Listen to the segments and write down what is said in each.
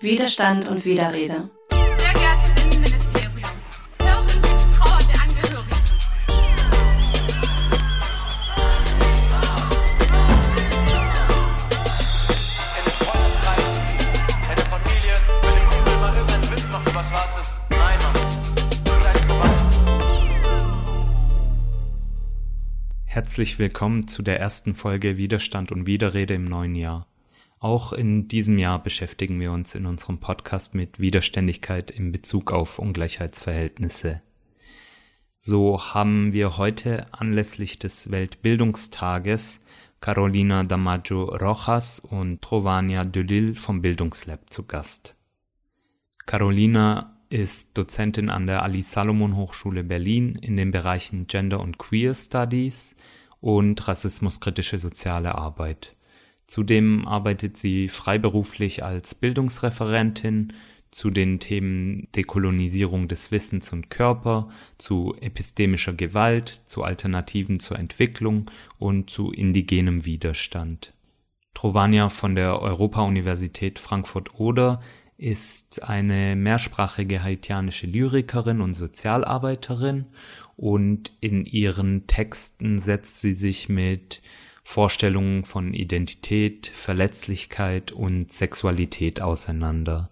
Widerstand und Widerrede. Sehr geehrtes Innenministerium, hören Sie Trauer der Angehörigen. in den Freundeskreis, in der Familie, wenn ein Kumpel mal irgendeinen Witz macht über Schwarzes. Nein, Mann. Gleich vorbei. Herzlich willkommen zu der ersten Folge Widerstand und Widerrede im neuen Jahr. Auch in diesem Jahr beschäftigen wir uns in unserem Podcast mit Widerständigkeit in Bezug auf Ungleichheitsverhältnisse. So haben wir heute anlässlich des Weltbildungstages Carolina Damaggio Rojas und Trovania Delil vom Bildungslab zu Gast. Carolina ist Dozentin an der Ali Salomon Hochschule Berlin in den Bereichen Gender und Queer Studies und rassismuskritische soziale Arbeit. Zudem arbeitet sie freiberuflich als Bildungsreferentin zu den Themen Dekolonisierung des Wissens und Körper, zu epistemischer Gewalt, zu Alternativen zur Entwicklung und zu indigenem Widerstand. Trovania von der Europa-Universität Frankfurt-Oder ist eine mehrsprachige haitianische Lyrikerin und Sozialarbeiterin und in ihren Texten setzt sie sich mit Vorstellungen von Identität, Verletzlichkeit und Sexualität auseinander.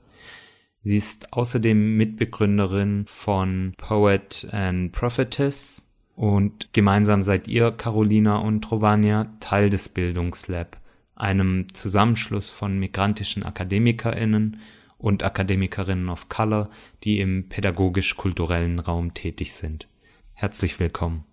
Sie ist außerdem Mitbegründerin von Poet and Prophetess und gemeinsam seid ihr, Carolina und Trovania, Teil des Bildungslab, einem Zusammenschluss von migrantischen AkademikerInnen und Akademikerinnen of Color, die im pädagogisch-kulturellen Raum tätig sind. Herzlich willkommen.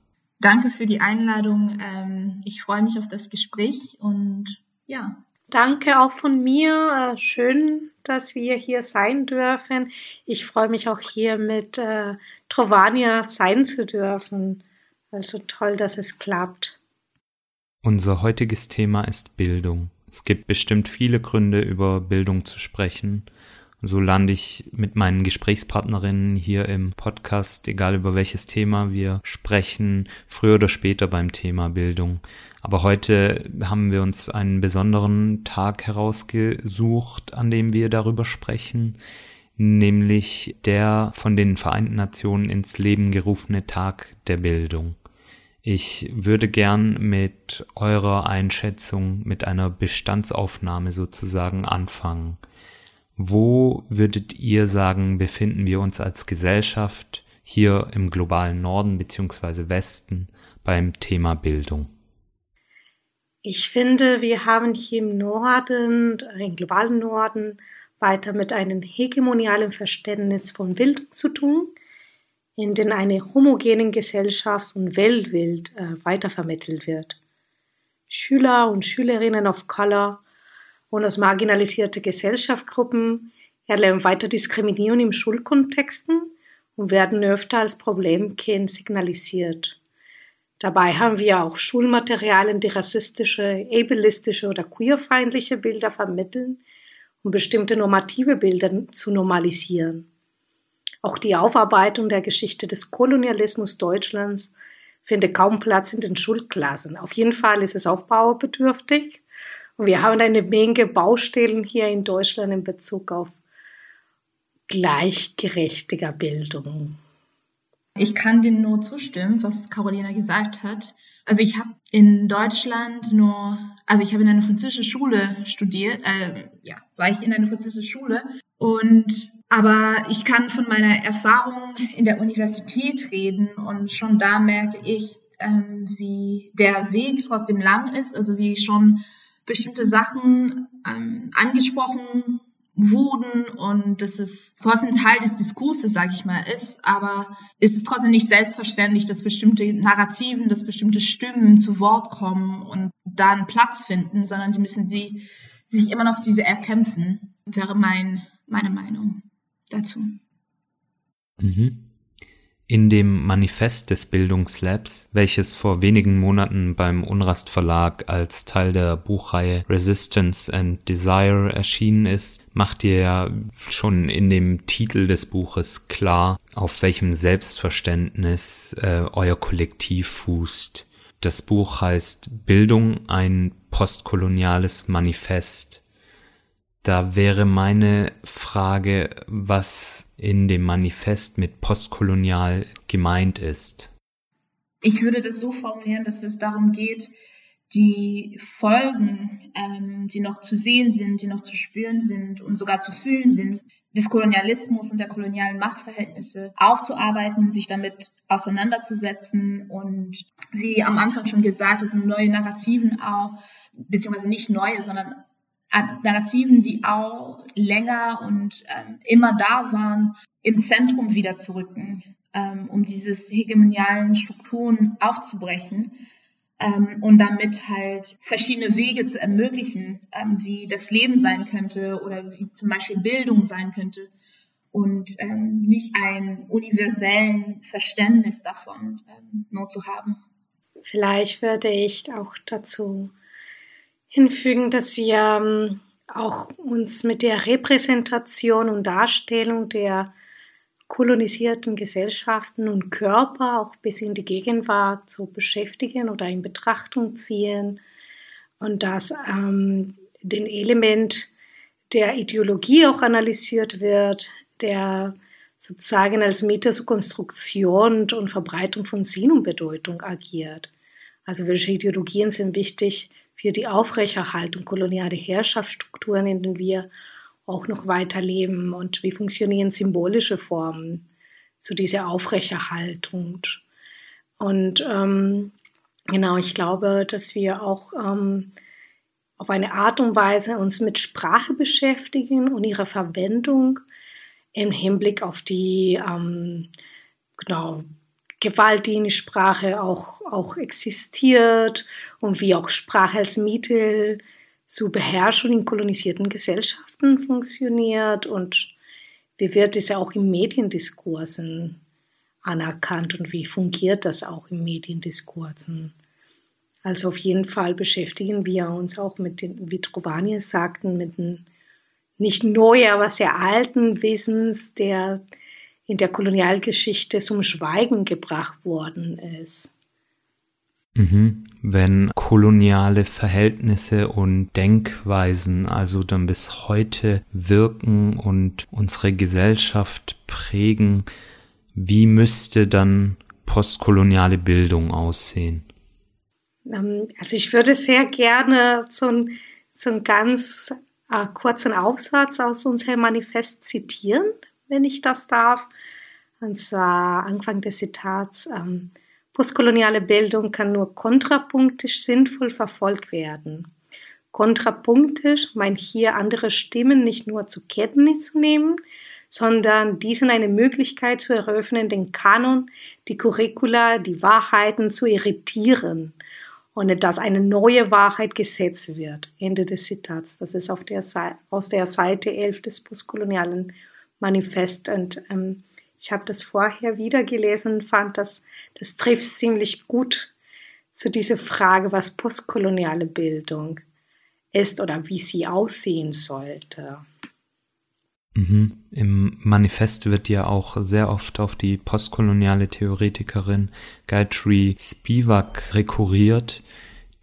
Danke für die Einladung. Ähm, ich freue mich auf das Gespräch und ja. Danke auch von mir. Äh, Schön, dass wir hier sein dürfen. Ich freue mich auch hier mit äh, Trovania sein zu dürfen. Also toll, dass es klappt. Unser heutiges Thema ist Bildung. Es gibt bestimmt viele Gründe, über Bildung zu sprechen. So lande ich mit meinen Gesprächspartnerinnen hier im Podcast, egal über welches Thema wir sprechen, früher oder später beim Thema Bildung. Aber heute haben wir uns einen besonderen Tag herausgesucht, an dem wir darüber sprechen, nämlich der von den Vereinten Nationen ins Leben gerufene Tag der Bildung. Ich würde gern mit eurer Einschätzung, mit einer Bestandsaufnahme sozusagen anfangen. Wo würdet ihr sagen, befinden wir uns als Gesellschaft hier im globalen Norden beziehungsweise Westen beim Thema Bildung? Ich finde, wir haben hier im Norden, im globalen Norden, weiter mit einem hegemonialen Verständnis von Bildung zu tun, in dem eine homogene Gesellschafts- und Weltbild äh, weitervermittelt wird. Schüler und Schülerinnen of Color und aus marginalisierte Gesellschaftsgruppen erleben weiter Diskriminierung im Schulkontexten und werden öfter als Problemkind signalisiert. Dabei haben wir auch Schulmaterialien, die rassistische, ableistische oder queerfeindliche Bilder vermitteln, um bestimmte normative Bilder zu normalisieren. Auch die Aufarbeitung der Geschichte des Kolonialismus Deutschlands findet kaum Platz in den Schulklassen. Auf jeden Fall ist es aufbaubedürftig wir haben eine Menge Baustellen hier in Deutschland in Bezug auf gleichgerechtiger Bildung. Ich kann dem nur zustimmen, was Carolina gesagt hat. Also ich habe in Deutschland nur, also ich habe in einer französischen Schule studiert, äh, ja, war ich in einer französischen Schule und aber ich kann von meiner Erfahrung in der Universität reden und schon da merke ich, ähm, wie der Weg trotzdem lang ist, also wie schon bestimmte Sachen ähm, angesprochen wurden und das ist trotzdem Teil des Diskurses, sage ich mal, ist, aber es ist trotzdem nicht selbstverständlich, dass bestimmte Narrativen, dass bestimmte Stimmen zu Wort kommen und da einen Platz finden, sondern sie müssen sie sich immer noch diese erkämpfen, wäre mein, meine Meinung dazu. Mhm. In dem Manifest des Bildungslabs, welches vor wenigen Monaten beim Unrast Verlag als Teil der Buchreihe Resistance and Desire erschienen ist, macht ihr ja schon in dem Titel des Buches klar, auf welchem Selbstverständnis äh, euer Kollektiv fußt. Das Buch heißt Bildung, ein postkoloniales Manifest. Da wäre meine Frage, was in dem Manifest mit postkolonial gemeint ist. Ich würde das so formulieren, dass es darum geht, die Folgen, ähm, die noch zu sehen sind, die noch zu spüren sind und sogar zu fühlen sind, des Kolonialismus und der kolonialen Machtverhältnisse aufzuarbeiten, sich damit auseinanderzusetzen und wie am Anfang schon gesagt, es sind neue Narrativen auch, beziehungsweise nicht neue, sondern Narrativen, die auch länger und ähm, immer da waren, im Zentrum wieder zu rücken, ähm, um dieses hegemonialen Strukturen aufzubrechen ähm, und damit halt verschiedene Wege zu ermöglichen, ähm, wie das Leben sein könnte oder wie zum Beispiel Bildung sein könnte und ähm, nicht ein universellen Verständnis davon ähm, nur zu haben. Vielleicht würde ich auch dazu hinfügen, dass wir ähm, auch uns mit der Repräsentation und Darstellung der kolonisierten Gesellschaften und Körper auch bis in die Gegenwart zu beschäftigen oder in Betrachtung ziehen und dass ähm, den Element der Ideologie auch analysiert wird, der sozusagen als Mittel zur Konstruktion und Verbreitung von Sinn und Bedeutung agiert. Also welche Ideologien sind wichtig für die Aufrechterhaltung kolonialer Herrschaftsstrukturen, in denen wir auch noch weiterleben und wie funktionieren symbolische Formen zu dieser Aufrechterhaltung. Und ähm, genau, ich glaube, dass wir auch ähm, auf eine Art und Weise uns mit Sprache beschäftigen und ihrer Verwendung im Hinblick auf die ähm, genau, Gewalt, die in Sprache auch, auch existiert und wie auch Sprache als Mittel zur Beherrschung in kolonisierten Gesellschaften funktioniert und wie wird es auch in Mediendiskursen anerkannt und wie fungiert das auch in Mediendiskursen. Also auf jeden Fall beschäftigen wir uns auch mit den, wie Trovani es sagten, mit dem nicht neu, aber sehr alten Wissens, der in der Kolonialgeschichte zum Schweigen gebracht worden ist. Mhm. Wenn koloniale Verhältnisse und Denkweisen also dann bis heute wirken und unsere Gesellschaft prägen, wie müsste dann postkoloniale Bildung aussehen? Ähm, also ich würde sehr gerne so einen, so einen ganz äh, kurzen Aufsatz aus unserem Manifest zitieren, wenn ich das darf. Und zwar Anfang des Zitats. Ähm, Postkoloniale Bildung kann nur kontrapunktisch sinnvoll verfolgt werden. Kontrapunktisch meint hier andere Stimmen nicht nur zur Kenntnis zu nehmen, sondern diesen eine Möglichkeit zu eröffnen, den Kanon, die Curricula, die Wahrheiten zu irritieren, ohne dass eine neue Wahrheit gesetzt wird. Ende des Zitats. Das ist auf der Seite, aus der Seite 11 des postkolonialen Manifest. Und ähm, ich habe das vorher wieder gelesen und fand, dass das trifft ziemlich gut zu dieser Frage, was postkoloniale Bildung ist oder wie sie aussehen sollte. Mhm. Im Manifest wird ja auch sehr oft auf die postkoloniale Theoretikerin Gayatri Spivak rekurriert,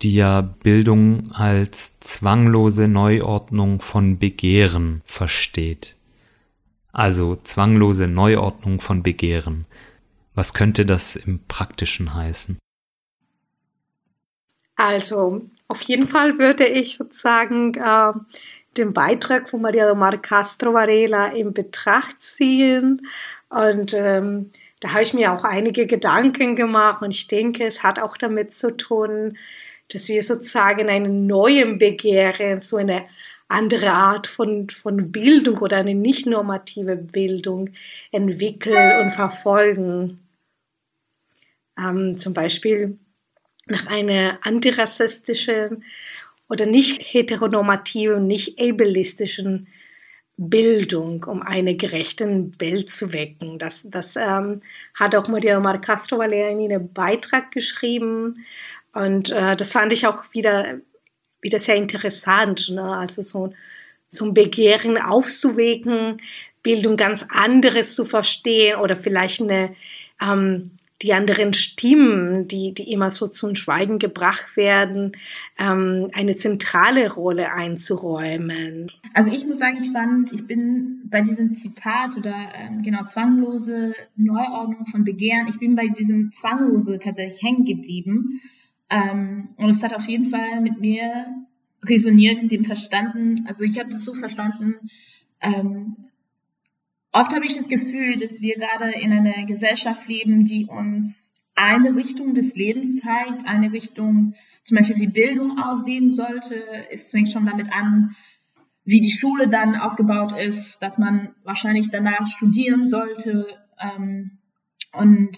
die ja Bildung als zwanglose Neuordnung von Begehren versteht also zwanglose Neuordnung von Begehren. Was könnte das im Praktischen heißen? Also, auf jeden Fall würde ich sozusagen äh, den Beitrag von Maria Mar Castro Varela in Betracht ziehen. Und ähm, da habe ich mir auch einige Gedanken gemacht und ich denke, es hat auch damit zu tun, dass wir sozusagen einen neuen Begehren, so eine andere Art von, von Bildung oder eine nicht normative Bildung entwickeln und verfolgen. Ähm, zum Beispiel nach einer antirassistischen oder nicht heteronormativen, nicht ableistischen Bildung, um eine gerechte Welt zu wecken. Das, das ähm, hat auch Maria Mar Castro Valera in ihrem Beitrag geschrieben. Und äh, das fand ich auch wieder wieder sehr interessant. Ne? Also so, so ein Begehren aufzuwecken, Bildung ganz anderes zu verstehen oder vielleicht eine, ähm, die anderen Stimmen, die, die immer so zum Schweigen gebracht werden, ähm, eine zentrale Rolle einzuräumen. Also ich muss sagen, ich fand, ich bin bei diesem Zitat oder ähm, genau zwanglose Neuordnung von Begehren, ich bin bei diesem zwanglose tatsächlich hängen geblieben. Ähm, und es hat auf jeden Fall mit mir resoniert in dem verstanden, also ich habe das so verstanden, ähm, Oft habe ich das Gefühl, dass wir gerade in einer Gesellschaft leben, die uns eine Richtung des Lebens zeigt, eine Richtung, zum Beispiel wie Bildung aussehen sollte. Es fängt schon damit an, wie die Schule dann aufgebaut ist, dass man wahrscheinlich danach studieren sollte. Ähm, und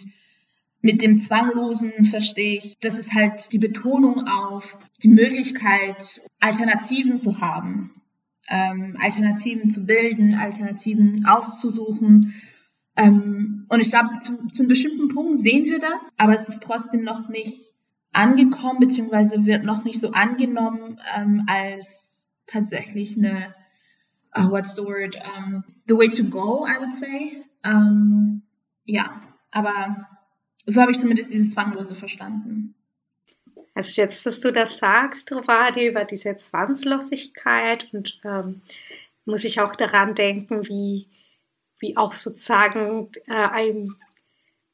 mit dem Zwanglosen verstehe ich, das ist halt die Betonung auf die Möglichkeit, Alternativen zu haben ähm, Alternativen zu bilden, Alternativen auszusuchen. Ähm, und ich glaube, zu, zu einem bestimmten Punkt sehen wir das, aber es ist trotzdem noch nicht angekommen, beziehungsweise wird noch nicht so angenommen ähm, als tatsächlich eine, uh, what's the word, um, the way to go, I would say. Ähm, ja, aber so habe ich zumindest dieses Zwanglose verstanden. Also jetzt, dass du das sagst, Rovadi, über diese Zwangslosigkeit und ähm, muss ich auch daran denken, wie, wie auch sozusagen äh, ein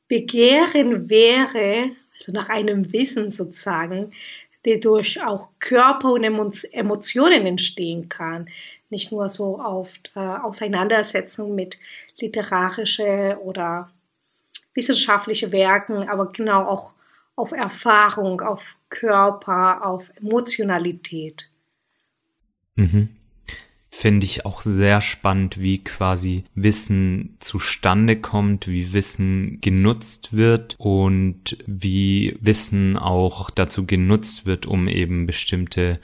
Begehren wäre, also nach einem Wissen sozusagen, der durch auch Körper und Emotionen entstehen kann. Nicht nur so auf äh, Auseinandersetzung mit literarische oder wissenschaftliche Werken, aber genau auch auf Erfahrung, auf Körper, auf Emotionalität. Mhm. Finde ich auch sehr spannend, wie quasi Wissen zustande kommt, wie Wissen genutzt wird und wie Wissen auch dazu genutzt wird, um eben bestimmte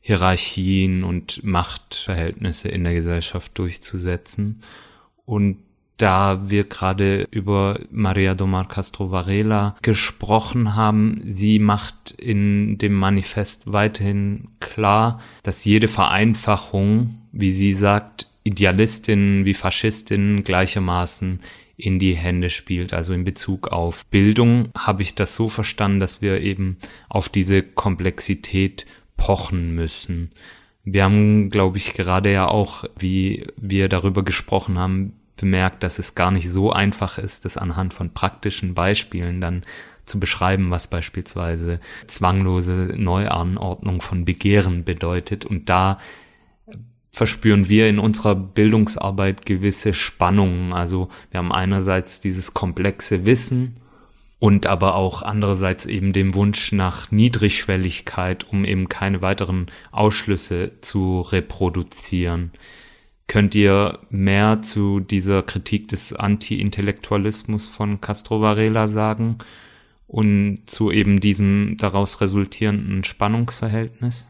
Hierarchien und Machtverhältnisse in der Gesellschaft durchzusetzen. Und da wir gerade über Maria Domar Castro Varela gesprochen haben, sie macht in dem Manifest weiterhin klar, dass jede Vereinfachung, wie sie sagt, Idealistinnen wie Faschistinnen gleichermaßen in die Hände spielt. Also in Bezug auf Bildung habe ich das so verstanden, dass wir eben auf diese Komplexität pochen müssen. Wir haben, glaube ich, gerade ja auch, wie wir darüber gesprochen haben, bemerkt, dass es gar nicht so einfach ist, das anhand von praktischen Beispielen dann zu beschreiben, was beispielsweise zwanglose Neuanordnung von Begehren bedeutet. Und da verspüren wir in unserer Bildungsarbeit gewisse Spannungen. Also wir haben einerseits dieses komplexe Wissen und aber auch andererseits eben den Wunsch nach Niedrigschwelligkeit, um eben keine weiteren Ausschlüsse zu reproduzieren. Könnt ihr mehr zu dieser Kritik des Anti-Intellektualismus von Castro Varela sagen und zu eben diesem daraus resultierenden Spannungsverhältnis?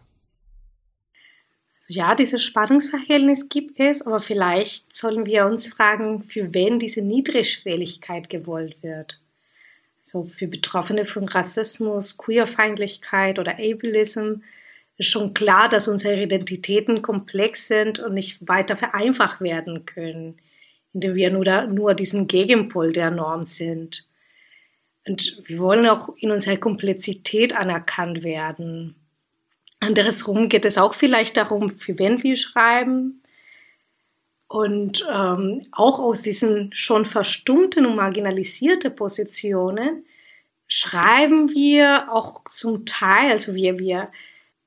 Also ja, dieses Spannungsverhältnis gibt es, aber vielleicht sollen wir uns fragen, für wen diese Niedrigschwelligkeit gewollt wird. So für Betroffene von Rassismus, Queerfeindlichkeit oder Ableism ist schon klar, dass unsere Identitäten komplex sind und nicht weiter vereinfacht werden können, indem wir nur, nur diesen Gegenpol der Norm sind. Und wir wollen auch in unserer Komplexität anerkannt werden. Andersrum geht es auch vielleicht darum, für wen wir schreiben. Und ähm, auch aus diesen schon verstummten und marginalisierten Positionen schreiben wir auch zum Teil, also wir, wir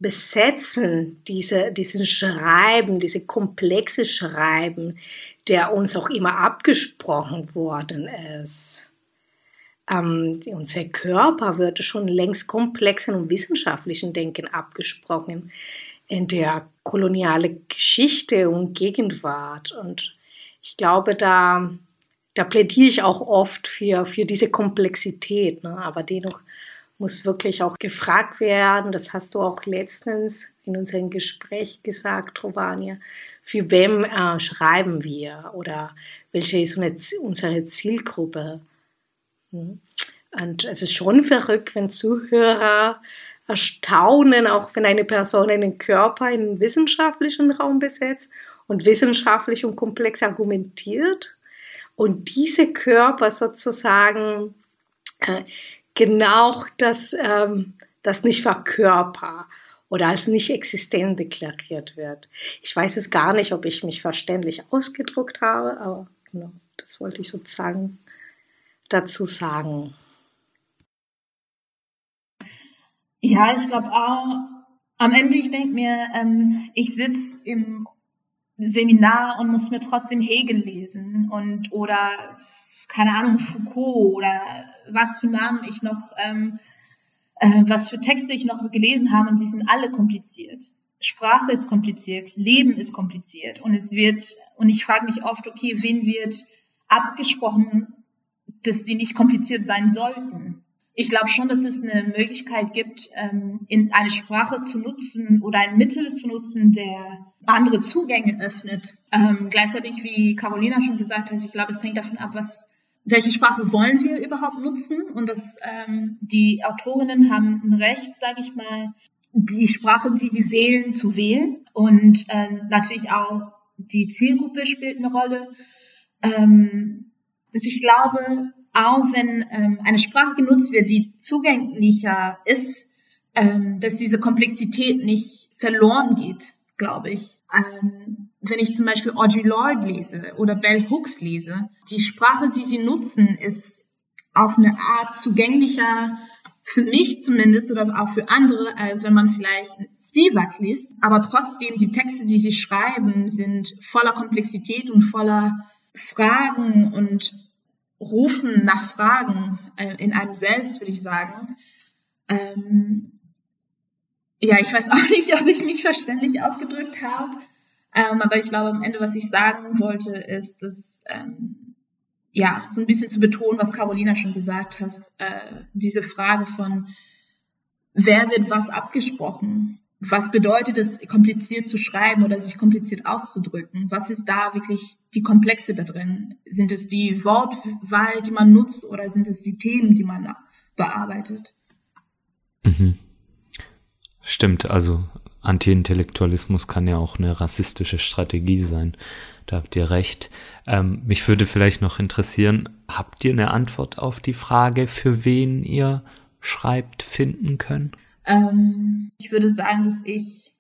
besetzen diese, diesen Schreiben, diese komplexe Schreiben, der uns auch immer abgesprochen worden ist. Ähm, unser Körper wird schon längst komplexen und wissenschaftlichen Denken abgesprochen in der koloniale Geschichte und Gegenwart. Und ich glaube, da, da plädiere ich auch oft für, für diese Komplexität, ne? aber dennoch muss wirklich auch gefragt werden. Das hast du auch letztens in unserem Gespräch gesagt, Trovania. Für wem äh, schreiben wir oder welche ist unsere Zielgruppe? Hm? Und es ist schon verrückt, wenn Zuhörer erstaunen, auch wenn eine Person einen Körper in wissenschaftlichen Raum besetzt und wissenschaftlich und komplex argumentiert und diese Körper sozusagen äh, genau das, ähm, das nicht verkörper oder als nicht existent deklariert wird. Ich weiß es gar nicht, ob ich mich verständlich ausgedrückt habe, aber genau, das wollte ich sozusagen dazu sagen. Ja, ich glaube auch, am Ende, ich denke mir, ähm, ich sitze im Seminar und muss mir trotzdem Hegel lesen und oder keine Ahnung, Foucault oder was für Namen ich noch, ähm, äh, was für Texte ich noch gelesen habe und die sind alle kompliziert. Sprache ist kompliziert, Leben ist kompliziert und es wird, und ich frage mich oft, okay, wen wird abgesprochen, dass die nicht kompliziert sein sollten? Ich glaube schon, dass es eine Möglichkeit gibt, ähm, in eine Sprache zu nutzen oder ein Mittel zu nutzen, der andere Zugänge öffnet. Ähm, gleichzeitig, wie Carolina schon gesagt hat, ich glaube, es hängt davon ab, was welche Sprache wollen wir überhaupt nutzen? Und das, ähm, die Autorinnen haben ein Recht, sage ich mal, die Sprache, die sie wählen, zu wählen. Und äh, natürlich auch die Zielgruppe spielt eine Rolle. Ähm, ich glaube, auch wenn ähm, eine Sprache genutzt wird, die zugänglicher ist, ähm, dass diese Komplexität nicht verloren geht, glaube ich. Ähm, wenn ich zum Beispiel Audre Lorde lese oder Bell Hooks lese, die Sprache, die sie nutzen, ist auf eine Art zugänglicher, für mich zumindest oder auch für andere, als wenn man vielleicht Spivak liest. Aber trotzdem, die Texte, die sie schreiben, sind voller Komplexität und voller Fragen und Rufen nach Fragen äh, in einem selbst, würde ich sagen. Ähm, ja, ich weiß auch nicht, ob ich mich verständlich ausgedrückt habe. Ähm, aber ich glaube, am Ende, was ich sagen wollte, ist, dass, ähm, ja, so ein bisschen zu betonen, was Carolina schon gesagt hat, äh, diese Frage von, wer wird was abgesprochen? Was bedeutet es, kompliziert zu schreiben oder sich kompliziert auszudrücken? Was ist da wirklich die Komplexe da drin? Sind es die Wortwahl, die man nutzt oder sind es die Themen, die man bearbeitet? Mhm. Stimmt, also Anti-Intellektualismus kann ja auch eine rassistische Strategie sein. Da habt ihr recht. Ähm, mich würde vielleicht noch interessieren, habt ihr eine Antwort auf die Frage, für wen ihr schreibt, finden können? Ähm, ich würde sagen, dass ich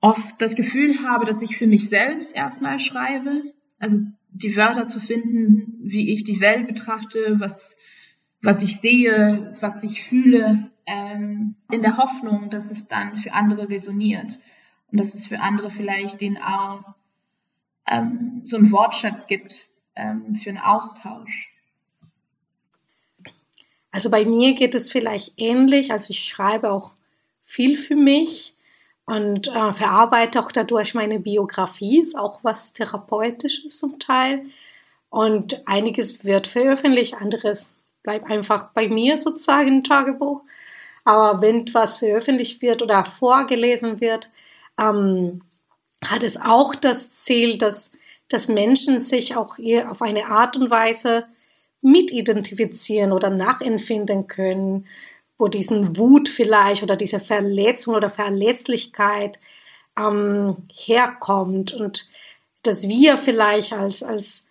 oft das Gefühl habe, dass ich für mich selbst erstmal schreibe. Also die Wörter zu finden, wie ich die Welt betrachte, was, was ich sehe, was ich fühle, ähm, in der Hoffnung, dass es dann für andere resoniert und dass es für andere vielleicht den auch ähm, so einen Wortschatz gibt ähm, für einen Austausch. Also bei mir geht es vielleicht ähnlich. Also ich schreibe auch viel für mich und äh, verarbeite auch dadurch meine Biografie. Ist auch was Therapeutisches zum Teil. Und einiges wird veröffentlicht, anderes bleibt einfach bei mir sozusagen im Tagebuch. Aber wenn was veröffentlicht wird oder vorgelesen wird, ähm, hat es auch das Ziel, dass, dass Menschen sich auch auf eine Art und Weise mitidentifizieren oder nachempfinden können, wo diesen Wut vielleicht oder diese Verletzung oder Verletzlichkeit ähm, herkommt und dass wir vielleicht als, als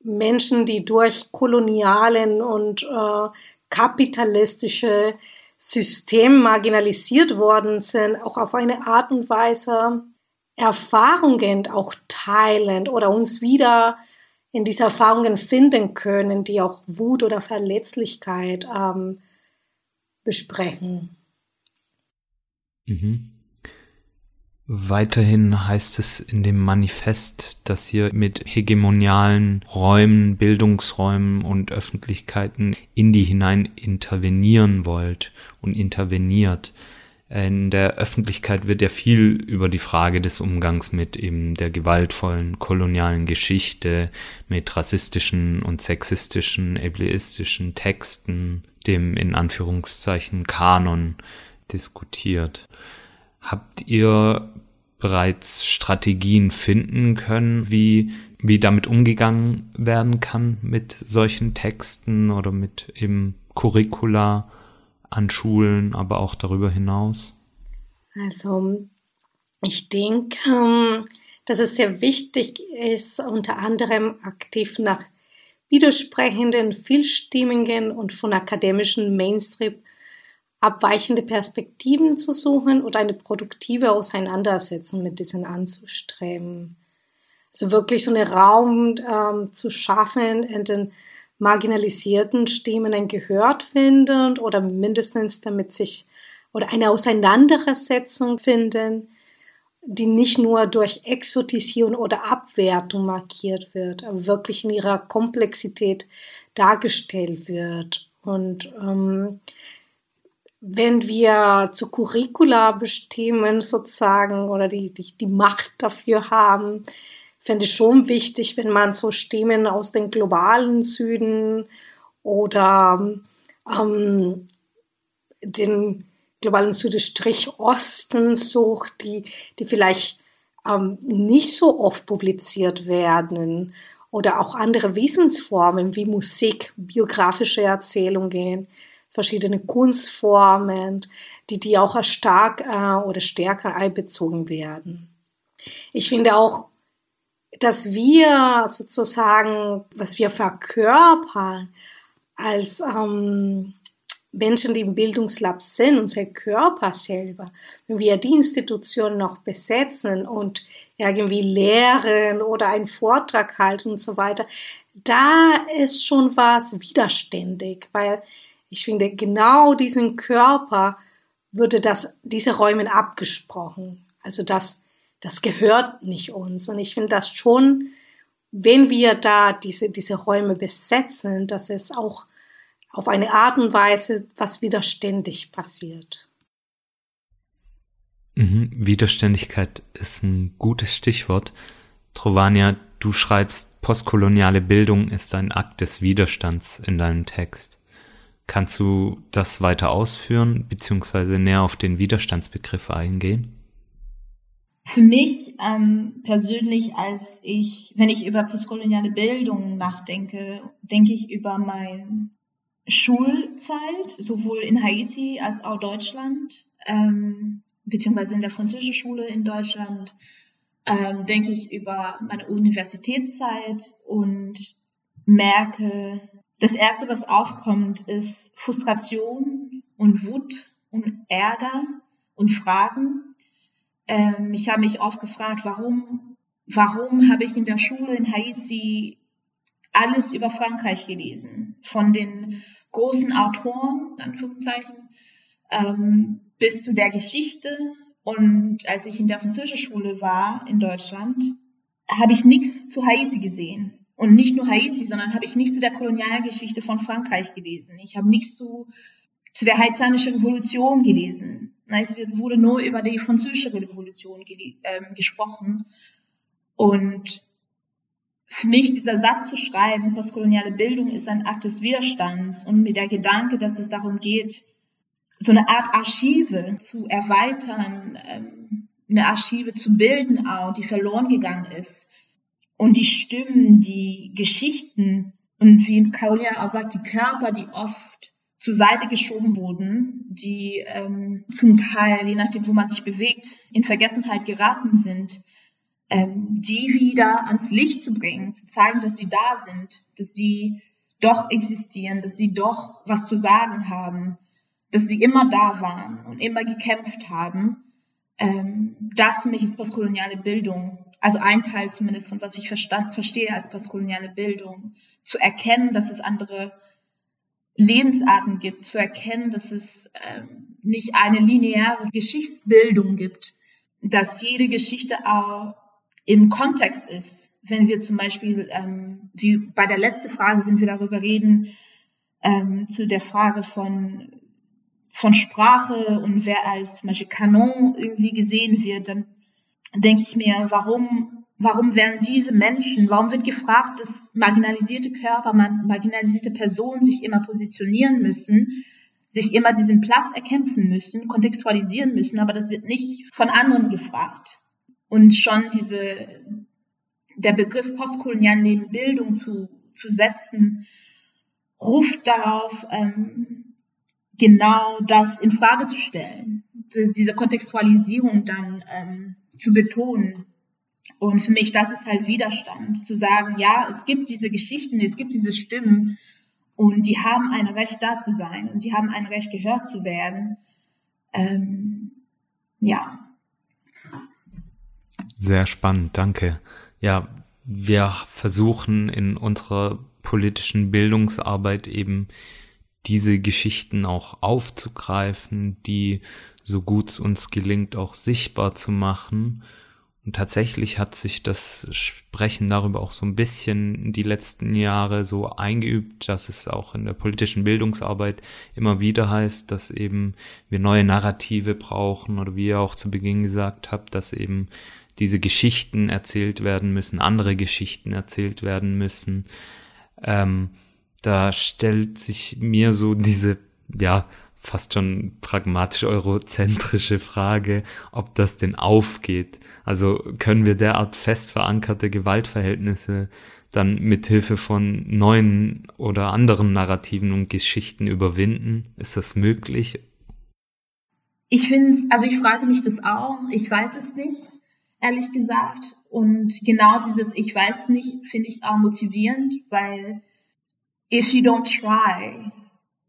Menschen, die durch kolonialen und äh, kapitalistische System marginalisiert worden sind, auch auf eine Art und Weise Erfahrungen auch teilen oder uns wieder in diese Erfahrungen finden können, die auch Wut oder Verletzlichkeit ähm, besprechen. Mhm. Weiterhin heißt es in dem Manifest, dass ihr mit hegemonialen Räumen, Bildungsräumen und Öffentlichkeiten in die hinein intervenieren wollt und interveniert. In der Öffentlichkeit wird ja viel über die Frage des Umgangs mit eben der gewaltvollen kolonialen Geschichte, mit rassistischen und sexistischen, ableistischen Texten, dem in Anführungszeichen Kanon diskutiert. Habt ihr bereits Strategien finden können, wie, wie damit umgegangen werden kann mit solchen Texten oder mit eben Curricula an Schulen, aber auch darüber hinaus? Also, ich denke, ähm, dass es sehr wichtig ist, unter anderem aktiv nach widersprechenden, vielstimmigen und von akademischen Mainstream abweichende Perspektiven zu suchen und eine produktive Auseinandersetzung mit diesen anzustreben. Also wirklich so einen Raum ähm, zu schaffen, in den marginalisierten Stimmen gehört finden oder mindestens damit sich oder eine Auseinandersetzung finden, die nicht nur durch Exotisierung oder Abwertung markiert wird, aber wirklich in ihrer Komplexität dargestellt wird. Und ähm, wenn wir zu Curricula bestimmen sozusagen oder die, die, die Macht dafür haben, fände ich schon wichtig, wenn man so Stimmen aus den globalen Süden oder ähm, den globalen Südstrich Osten sucht, die, die vielleicht ähm, nicht so oft publiziert werden oder auch andere Wissensformen wie Musik, biografische Erzählungen, verschiedene Kunstformen, die, die auch stark äh, oder stärker einbezogen werden. Ich finde auch, dass wir sozusagen, was wir verkörpern, als ähm, Menschen, die im Bildungslab sind, unser Körper selber, wenn wir die Institution noch besetzen und irgendwie lehren oder einen Vortrag halten und so weiter, da ist schon was widerständig, weil ich finde, genau diesen Körper würde das, diese Räume abgesprochen. Also das, das gehört nicht uns. Und ich finde das schon, wenn wir da diese, diese Räume besetzen, dass es auch auf eine Art und Weise was widerständig passiert. Mhm. Widerständigkeit ist ein gutes Stichwort. Trovania, du schreibst, postkoloniale Bildung ist ein Akt des Widerstands in deinem Text. Kannst du das weiter ausführen, beziehungsweise näher auf den Widerstandsbegriff eingehen? Für mich ähm, persönlich, als ich, wenn ich über postkoloniale Bildung nachdenke, denke ich über mein Schulzeit, sowohl in Haiti als auch Deutschland, ähm, beziehungsweise in der französischen Schule in Deutschland, ähm, denke ich über meine Universitätszeit und merke, das erste, was aufkommt, ist Frustration und Wut und Ärger und Fragen. Ähm, ich habe mich oft gefragt, warum, warum habe ich in der Schule in Haiti alles über Frankreich gelesen? Von den großen Autoren, Anführungszeichen, ähm, bis zu der Geschichte. Und als ich in der französischen Schule war in Deutschland, habe ich nichts zu Haiti gesehen. Und nicht nur Haiti, sondern habe ich nichts zu der Kolonialgeschichte von Frankreich gelesen. Ich habe nichts zu, zu der haitianischen Revolution gelesen. Es wurde nur über die französische Revolution äh, gesprochen. Und für mich dieser Satz zu schreiben, postkoloniale Bildung ist ein Akt des Widerstands und mit der Gedanke, dass es darum geht, so eine Art Archive zu erweitern, ähm, eine Archive zu bilden auch, die verloren gegangen ist. Und die Stimmen, die Geschichten und wie Carolina auch sagt, die Körper, die oft zur Seite geschoben wurden, die ähm, zum Teil, je nachdem, wo man sich bewegt, in Vergessenheit geraten sind, ähm, die wieder ans Licht zu bringen, zu zeigen, dass sie da sind, dass sie doch existieren, dass sie doch was zu sagen haben, dass sie immer da waren und immer gekämpft haben. Ähm, das für mich ist postkoloniale Bildung, also ein Teil zumindest von was ich verstand, verstehe als postkoloniale Bildung, zu erkennen, dass es andere Lebensarten gibt, zu erkennen, dass es ähm, nicht eine lineare Geschichtsbildung gibt, dass jede Geschichte auch im Kontext ist, wenn wir zum Beispiel, ähm, wie bei der letzten Frage, wenn wir darüber reden, ähm, zu der Frage von, von Sprache und wer als zum Beispiel Kanon irgendwie gesehen wird, dann denke ich mir, warum, warum werden diese Menschen, warum wird gefragt, dass marginalisierte Körper, marginalisierte Personen sich immer positionieren müssen, sich immer diesen Platz erkämpfen müssen, kontextualisieren müssen, aber das wird nicht von anderen gefragt. Und schon diese, der Begriff postkolonial neben Bildung zu, zu setzen, ruft darauf, ähm, genau das in Frage zu stellen, diese Kontextualisierung dann ähm, zu betonen. Und für mich, das ist halt Widerstand, zu sagen, ja, es gibt diese Geschichten, es gibt diese Stimmen und die haben ein Recht da zu sein und die haben ein Recht gehört zu werden. Ähm, ja. Sehr spannend, danke. Ja, wir versuchen in unserer politischen Bildungsarbeit eben diese Geschichten auch aufzugreifen, die so gut es uns gelingt auch sichtbar zu machen und tatsächlich hat sich das Sprechen darüber auch so ein bisschen die letzten Jahre so eingeübt, dass es auch in der politischen Bildungsarbeit immer wieder heißt, dass eben wir neue Narrative brauchen oder wie ihr auch zu Beginn gesagt habt, dass eben diese Geschichten erzählt werden müssen, andere Geschichten erzählt werden müssen. Ähm, da stellt sich mir so diese, ja, fast schon pragmatisch eurozentrische Frage, ob das denn aufgeht. Also können wir derart fest verankerte Gewaltverhältnisse dann mit Hilfe von neuen oder anderen Narrativen und Geschichten überwinden? Ist das möglich? Ich finde es, also ich frage mich das auch. Ich weiß es nicht, ehrlich gesagt. Und genau dieses Ich weiß nicht finde ich auch motivierend, weil if you don't try,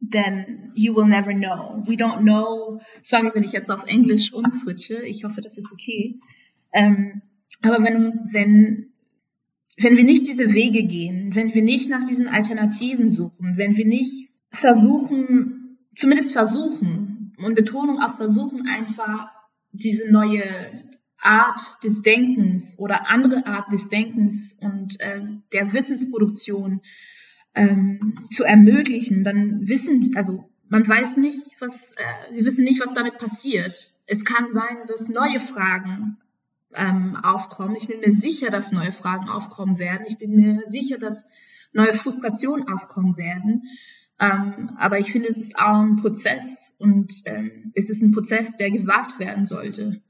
then you will never know. We don't know. Sorry, wenn ich jetzt auf Englisch umswitche. Ich hoffe, das ist okay. Ähm, aber wenn, wenn, wenn wir nicht diese Wege gehen, wenn wir nicht nach diesen Alternativen suchen, wenn wir nicht versuchen, zumindest versuchen, und Betonung auf versuchen einfach diese neue Art des Denkens oder andere Art des Denkens und äh, der Wissensproduktion ähm, zu ermöglichen, dann wissen, also man weiß nicht, was, äh, wir wissen nicht, was damit passiert. Es kann sein, dass neue Fragen ähm, aufkommen. Ich bin mir sicher, dass neue Fragen aufkommen werden. Ich bin mir sicher, dass neue Frustrationen aufkommen werden. Ähm, aber ich finde, es ist auch ein Prozess und ähm, es ist ein Prozess, der gewagt werden sollte.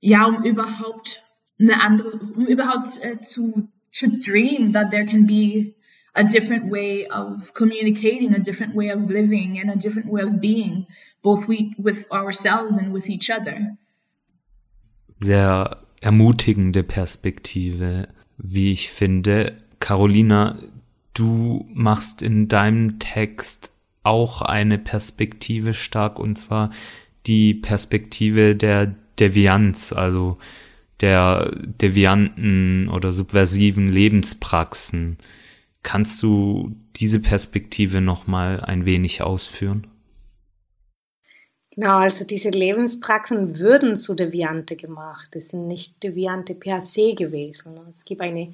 Ja, um überhaupt eine andere, um überhaupt äh, zu to dream that there can be a different way of communicating, a different way of living, and a different way of being, both we, with ourselves and with each other. Sehr ermutigende Perspektive, wie ich finde. Carolina, du machst in deinem Text auch eine Perspektive stark, und zwar die Perspektive der Devianz, also der devianten oder subversiven Lebenspraxen. Kannst du diese Perspektive noch mal ein wenig ausführen? Genau, also diese Lebenspraxen würden zu Deviante gemacht. Das sind nicht Deviante per se gewesen. Es gibt eine,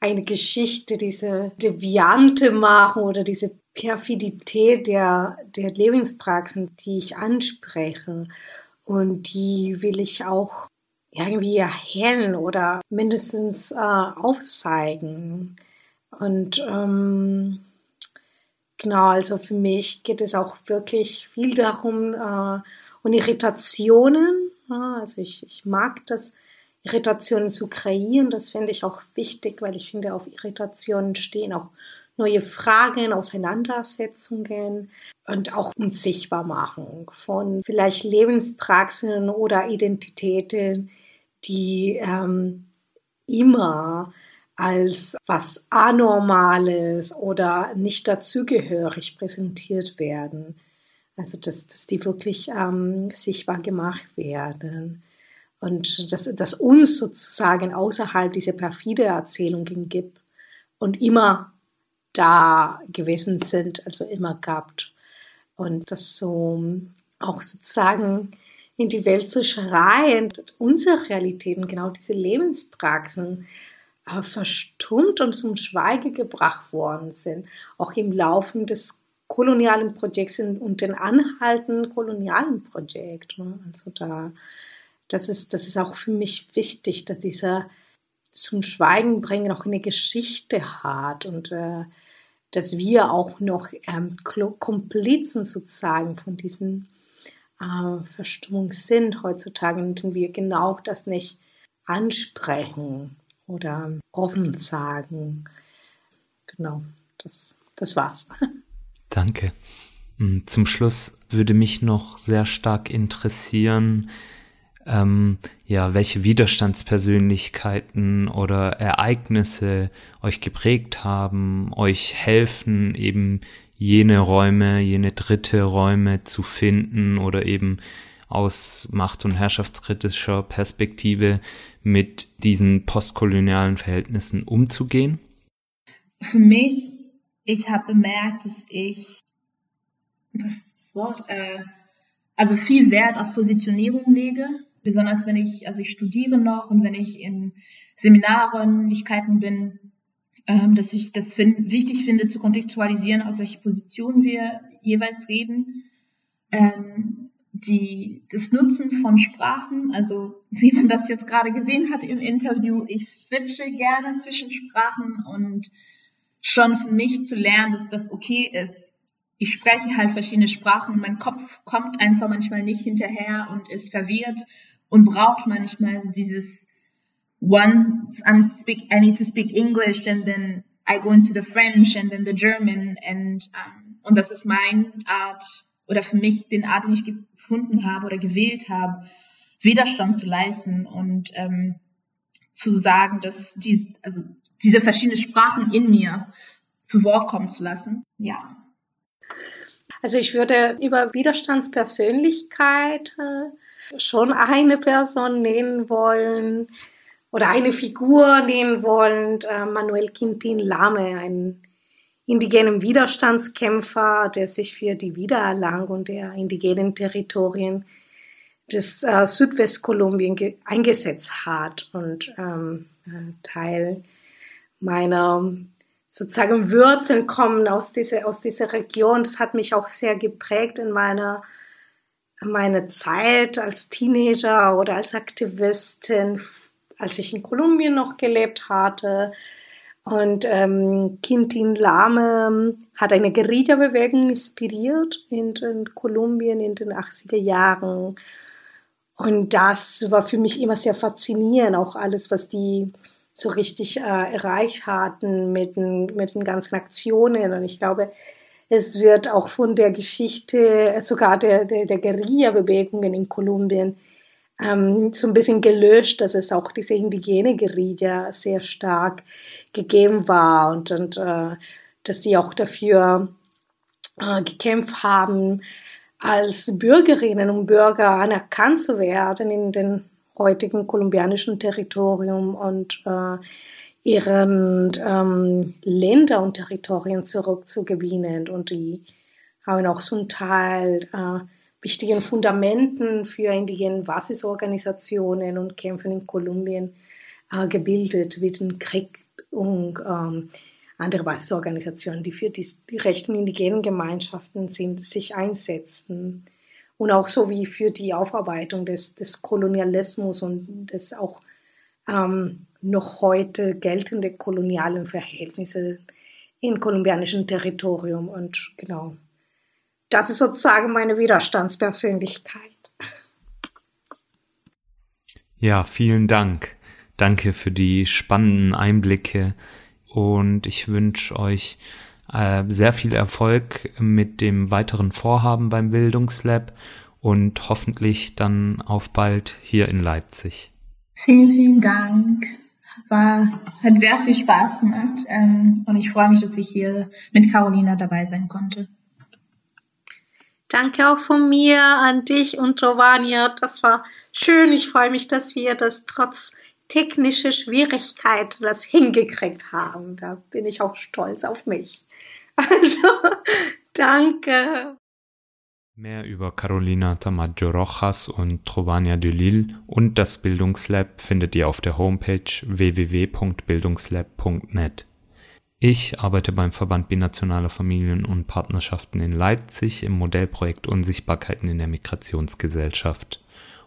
eine Geschichte, diese Deviante machen oder diese Perfidität der, der Lebenspraxen, die ich anspreche. Und die will ich auch irgendwie erhellen oder mindestens äh, aufzeigen. Und ähm, genau, also für mich geht es auch wirklich viel darum, äh, und Irritationen. Ja, also ich, ich mag das, Irritationen zu kreieren. Das finde ich auch wichtig, weil ich finde, auf Irritationen stehen auch neue Fragen, Auseinandersetzungen und auch Unsichtbarmachung von vielleicht Lebenspraxen oder Identitäten, die ähm, immer als was Anormales oder nicht dazugehörig präsentiert werden. Also dass, dass die wirklich ähm, sichtbar gemacht werden. Und dass, dass uns sozusagen außerhalb dieser perfide Erzählungen gibt und immer da gewesen sind, also immer gab. Und das so auch sozusagen in die Welt zu schreien, unsere Realitäten, genau diese Lebenspraxen, verstummt und zum Schweige gebracht worden sind, auch im Laufe des kolonialen Projekts und den anhaltenden kolonialen Projekt. Ne? Also da, das ist, das ist auch für mich wichtig, dass dieser zum Schweigen bringen auch eine Geschichte hat und äh, dass wir auch noch ähm, Komplizen sozusagen von diesen äh, Verstummung sind heutzutage und wir genau das nicht ansprechen oder offen sagen. Genau, das, das war's. Danke. Mm, zum Schluss würde mich noch sehr stark interessieren, ähm, ja, welche Widerstandspersönlichkeiten oder Ereignisse euch geprägt haben, euch helfen, eben jene Räume, jene dritte Räume zu finden oder eben aus macht- und herrschaftskritischer Perspektive mit diesen postkolonialen Verhältnissen umzugehen? Für mich, ich habe bemerkt, dass ich das Wort, äh, also viel Wert auf Positionierung lege, besonders wenn ich, also ich studiere noch und wenn ich in Seminarräumlichkeiten bin, ähm, dass ich das find, wichtig finde zu kontextualisieren, aus welcher Position wir jeweils reden. Ähm, die, das Nutzen von Sprachen, also wie man das jetzt gerade gesehen hat im Interview, ich switche gerne zwischen Sprachen und schon für mich zu lernen, dass das okay ist. Ich spreche halt verschiedene Sprachen und mein Kopf kommt einfach manchmal nicht hinterher und ist verwirrt und braucht manchmal so dieses once I speak, I need to speak English and then I go into the French and then the German and um, und das ist mein Art oder für mich den Art, den ich gefunden habe oder gewählt habe, Widerstand zu leisten und ähm, zu sagen, dass die, also diese verschiedenen Sprachen in mir zu Wort kommen zu lassen. Ja. Also ich würde über Widerstandspersönlichkeit äh, schon eine Person nennen wollen oder eine Figur nennen wollen, äh, Manuel Quintin Lame, ein indigenen Widerstandskämpfer, der sich für die Wiedererlangung der indigenen Territorien des äh, Südwestkolumbien eingesetzt hat und ähm, äh, Teil meiner sozusagen Wurzeln kommen aus dieser, aus dieser Region. Das hat mich auch sehr geprägt in meiner, meine Zeit als Teenager oder als Aktivistin, als ich in Kolumbien noch gelebt hatte. Und ähm, Quintin Lame hat eine Guerilla-Bewegung inspiriert in, in Kolumbien in den 80er Jahren. Und das war für mich immer sehr faszinierend, auch alles, was die so richtig äh, erreicht hatten mit den, mit den ganzen Aktionen. Und ich glaube, es wird auch von der Geschichte, sogar der, der, der Guerilla-Bewegungen in Kolumbien, ähm, so ein bisschen gelöscht, dass es auch diese indigene Guerilla sehr stark gegeben war und, und äh, dass sie auch dafür äh, gekämpft haben, als Bürgerinnen und Bürger anerkannt zu werden in den heutigen kolumbianischen Territorium und äh, ihren ähm, Länder und Territorien zurückzugewinnen. Und die haben auch zum Teil äh, wichtigen Fundamenten für indigene Basisorganisationen und Kämpfen in Kolumbien äh, gebildet, wie den Krieg und ähm, andere Basisorganisationen, die für die, die rechten indigenen Gemeinschaften sind, sich einsetzen. Und auch so wie für die Aufarbeitung des, des Kolonialismus und des auch ähm, noch heute geltende kolonialen Verhältnisse im kolumbianischen Territorium. Und genau, das ist sozusagen meine Widerstandspersönlichkeit. Ja, vielen Dank. Danke für die spannenden Einblicke und ich wünsche euch äh, sehr viel Erfolg mit dem weiteren Vorhaben beim Bildungslab und hoffentlich dann auf bald hier in Leipzig. Vielen, vielen Dank. War, hat sehr viel Spaß gemacht ähm, und ich freue mich, dass ich hier mit Carolina dabei sein konnte. Danke auch von mir an dich und Giovanni. Das war schön. Ich freue mich, dass wir das trotz technische Schwierigkeiten das hingekriegt haben. Da bin ich auch stolz auf mich. Also, danke. Mehr über Carolina Tamaggio Rojas und Trovania de Lille und das Bildungslab findet ihr auf der Homepage www.bildungslab.net. Ich arbeite beim Verband Binationaler Familien und Partnerschaften in Leipzig im Modellprojekt Unsichtbarkeiten in der Migrationsgesellschaft.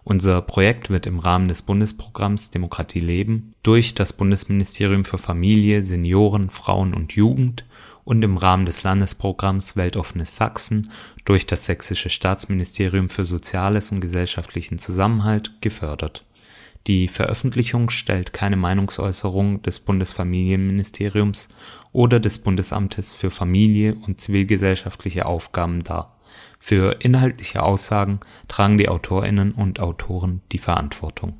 Unser Projekt wird im Rahmen des Bundesprogramms Demokratie leben durch das Bundesministerium für Familie, Senioren, Frauen und Jugend und im Rahmen des Landesprogramms Weltoffenes Sachsen durch das Sächsische Staatsministerium für Soziales und gesellschaftlichen Zusammenhalt gefördert. Die Veröffentlichung stellt keine Meinungsäußerung des Bundesfamilienministeriums oder des Bundesamtes für Familie und zivilgesellschaftliche Aufgaben dar Für inhaltliche Aussagen tragen die Autorinnen und Autoren die Verantwortung.